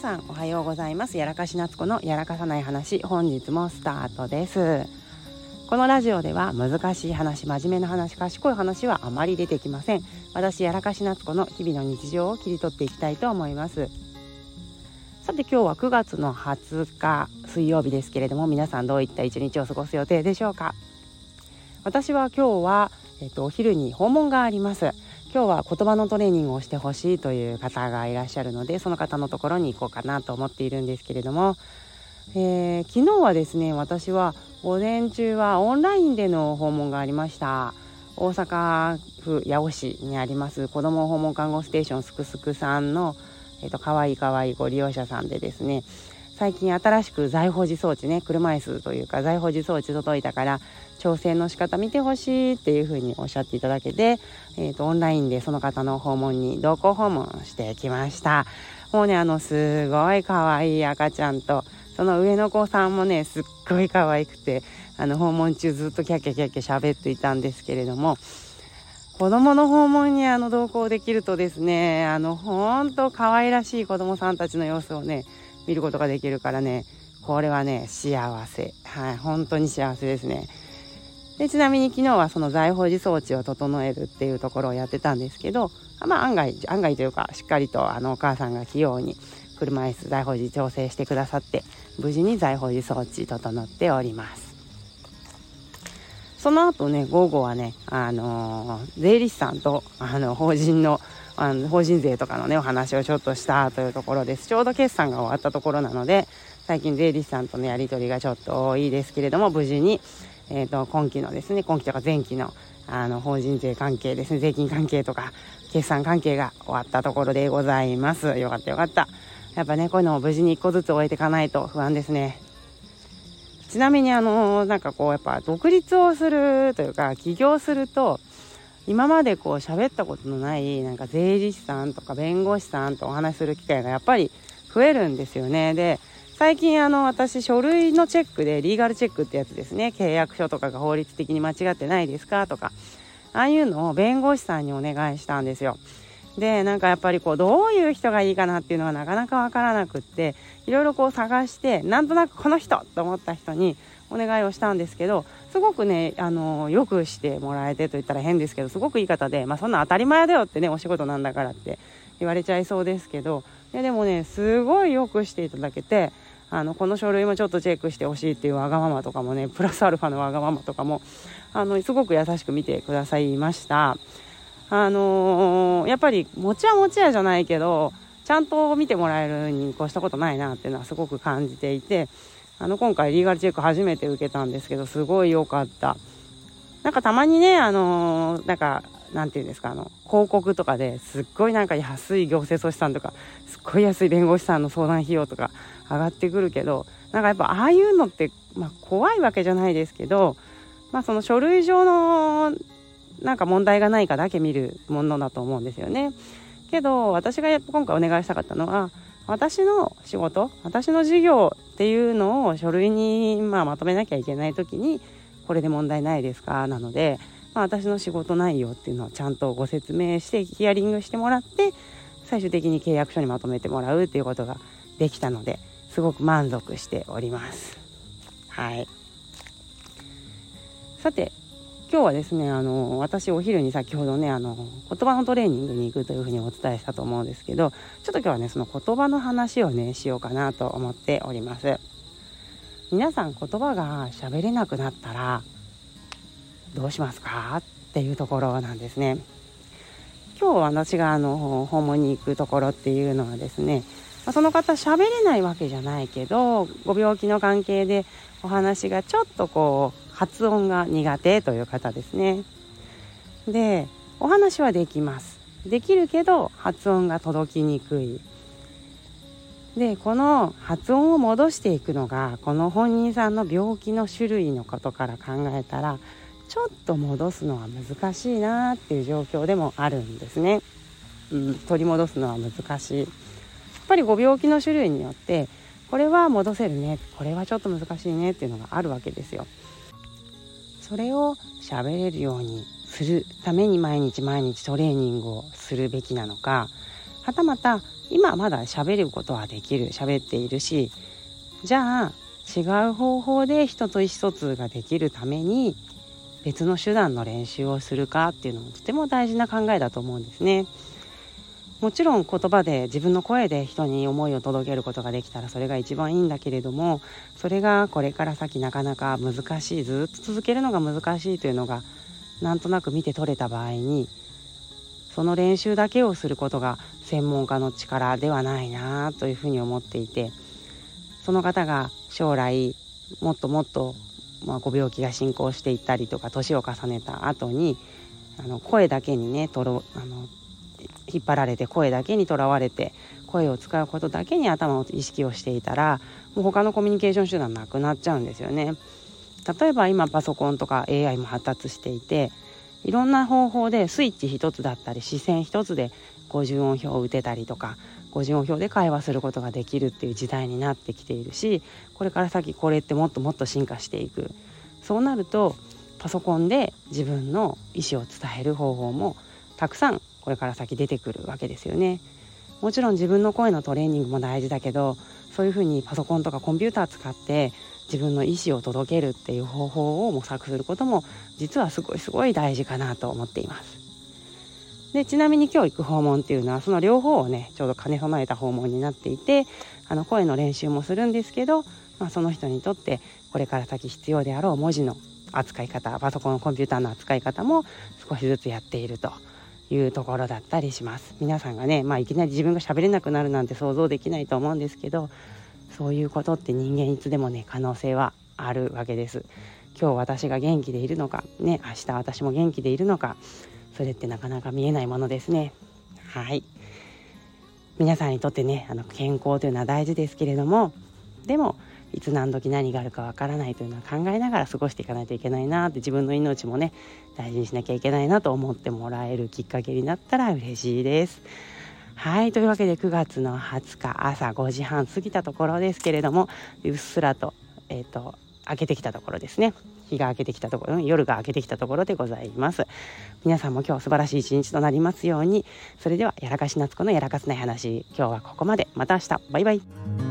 皆さんおはようございます。やらかし夏子のやらかさない話本日もスタートです。このラジオでは難しい話真面目な話賢い話はあまり出てきません。私やらかし夏子の日々の日常を切り取っていきたいと思います。さて今日は9月の20日水曜日ですけれども皆さんどういった一日を過ごす予定でしょうか。私は今日は、えっと、お昼に訪問があります。今日は言葉のトレーニングをしてほしいという方がいらっしゃるのでその方のところに行こうかなと思っているんですけれども、えー、昨日はですね私は午前中はオンラインでの訪問がありました。大阪府八尾市にあります子ども訪問看護ステーションすくすくさんの、えーと、かわいいかわいいご利用者さんでですね最近新しく財保持装置ね車椅子というか財保持装置届いたから調整の仕方見てほしいっていうふうにおっしゃっていただけて、えーと、オンラインでその方の訪問に同行訪問してきました。もうねあのすごい可愛い赤ちゃんとその上の子さんもねすっごい可愛くてあの訪問中ずっとキャッキャキャッキャ喋っていたんですけれども子供の訪問にあの同行できるとですねあの本当可愛らしい子供さんたちの様子をね見ることができるからね。これはね幸せ。はい本当に幸せですね。でちなみに昨日はその財宝寺装置を整えるっていうところをやってたんですけど、まあ、案外案外というかしっかりとあのお母さんが器用に車椅子財宝寺調整してくださって無事に財宝寺装置整っております。その後ね午後はねあのー、税理士さんとあの法人のあの法人税とかのねお話をちょっとしたというところです。ちょうど決算が終わったところなので最近税理士さんとのやり取りがちょっと多いですけれども無事にえーと、今期のですね今期とか前期のあの法人税関係ですね税金関係とか決算関係が終わったところでございます。よかったよかった。やっぱねこういうのを無事に1個ずつ終えていかないと不安ですね。ちなみにあのなんかこうやっぱ独立をするというか起業すると今までこう喋ったことのないなんか税理士さんとか弁護士さんとお話しする機会がやっぱり増えるんですよね。で最近あの私書類のチェックでリーガルチェックってやつですね。契約書とかが法律的に間違ってないですかとかああいうのを弁護士さんにお願いしたんですよ。でなんかやっぱりこうどういう人がいいかなっていうのがなかなかわからなくっていろいろこう探してなんとなくこの人と思った人にお願いをしたんですけどすごくねあのよくしてもらえてと言ったら変ですけどすごくいい方でまあそんな当たり前だよってねお仕事なんだからって言われちゃいそうですけどいやでもねすごいよくしていただけてあのこの書類もちょっとチェックしてほしいっていうわがままとかもねプラスアルファのわがままとかもあのすごく優しく見てくださいました。あのー、やっぱり持ちは持ちやじゃないけどちゃんと見てもらえるに越したことないなっていうのはすごく感じていてあの今回リーガルチェック初めて受けたんですけどすごい良かった。なんかたまにねあのー、なんかなんていうんですかあの広告とかですっごいなんか安い行政書士さんとかすっごい安い弁護士さんの相談費用とか上がってくるけどなんかやっぱああいうのって、まあ、怖いわけじゃないですけど、まあ、その書類上のなんか問題がないかだけ見るものだと思うんですよね。けど私が今回お願いしたかったのは私の仕事私の事業っていうのを書類に、まあ、まとめなきゃいけない時にこれで問題ないですか？なので、まあ、私の仕事内容っていうのをちゃんとご説明してヒアリングしてもらって最終的に契約書にまとめてもらうっていうことができたのですごく満足しております。はい。さて、今日はですね、あの、私お昼に先ほどね、あの、言葉のトレーニングに行くというふうにお伝えしたと思うんですけど、ちょっと今日はね、その言葉の話をね、しようかなと思っております。皆さん言葉が喋れなくなったら、どうしますか？っていうところなんですね。今日私があの訪問に行くところっていうのはですねまその方喋れないわけじゃないけどご病気の関係でお話がちょっとこう発音が苦手という方ですね。でお話はできます。できるけど発音が届きにくい。でこの発音を戻していくのがこの本人さんの病気の種類のことから考えたらちょっと戻すのは難しいなっていう状況でもあるんですね、うん、取り戻すのは難しい。やっぱりご病気の種類によってこれは戻せるねこれはちょっと難しいねっていうのがあるわけですよ。それを喋れるようにするために毎日毎日トレーニングをするべきなのかはたまた今まだ喋ることはできる喋っているしじゃあ違う方法で人と意思疎通ができるために別の手段の練習をするかっていうのもとても大事な考えだと思うんですね。もちろん言葉で自分の声で人に思いを届けることができたらそれが一番いいんだけれどもそれがこれから先なかなか難しいずっと続けるのが難しいというのがなんとなく見て取れた場合にその練習だけをすることが専門家の力ではないなというふうに思っていてその方が将来もっともっと、まあ、ご病気が進行していったりとか年を重ねた後にあの声だけにねとろあの引っ張られて声だけにとらわれて声を使うことだけに頭を意識をしていたらもう他のコミュニケーション手段なくなっちゃうんですよね。例えば今パソコンとか AI も発達していていろんな方法でスイッチ一つだったり視線一つで50音表を打てたりとか50音表で会話することができるっていう時代になってきているしこれから先これってもっともっと進化していくそうなるとパソコンで自分の意思を伝える方法もたくさんこれから先出てくるわけですよね。もちろん自分の声のトレーニングも大事だけどそういうふうにパソコンとかコンピューター使って自分の意思を届けるっていう方法を模索することも実はすごいすごい大事かなと思っています。でちなみに今日行く訪問っていうのはその両方をねちょうど兼ね備えた訪問になっていてあの声の練習もするんですけど、まあ、その人にとってこれから先必要であろう文字の扱い方パソコンコンピューターの扱い方も少しずつやっているというところだったりします。皆さんがね、まあ、いきなり自分が喋れなくなるなんて想像できないと思うんですけどそういうことって人間いつでもね可能性はあるわけです。今日私が元気でいるのかね明日私も元気でいるのかそれってなかなか見えないものですね。はい。皆さんにとってねあの健康というのは大事ですけれどもでもいつ何時何があるかわからないというのは考えながら過ごしていかないといけないなって自分の命もね大事にしなきゃいけないなと思ってもらえるきっかけになったら嬉しいです。はいというわけで9月の20日朝5時半過ぎたところですけれどもうっすらと,、えーと明けてきたところですね。日が明けてきたところ夜が明けてきたところでございます。皆さんも今日素晴らしい一日となりますように。それではやらかし夏子のやらかすない話今日はここまで。また明日。バイバイ。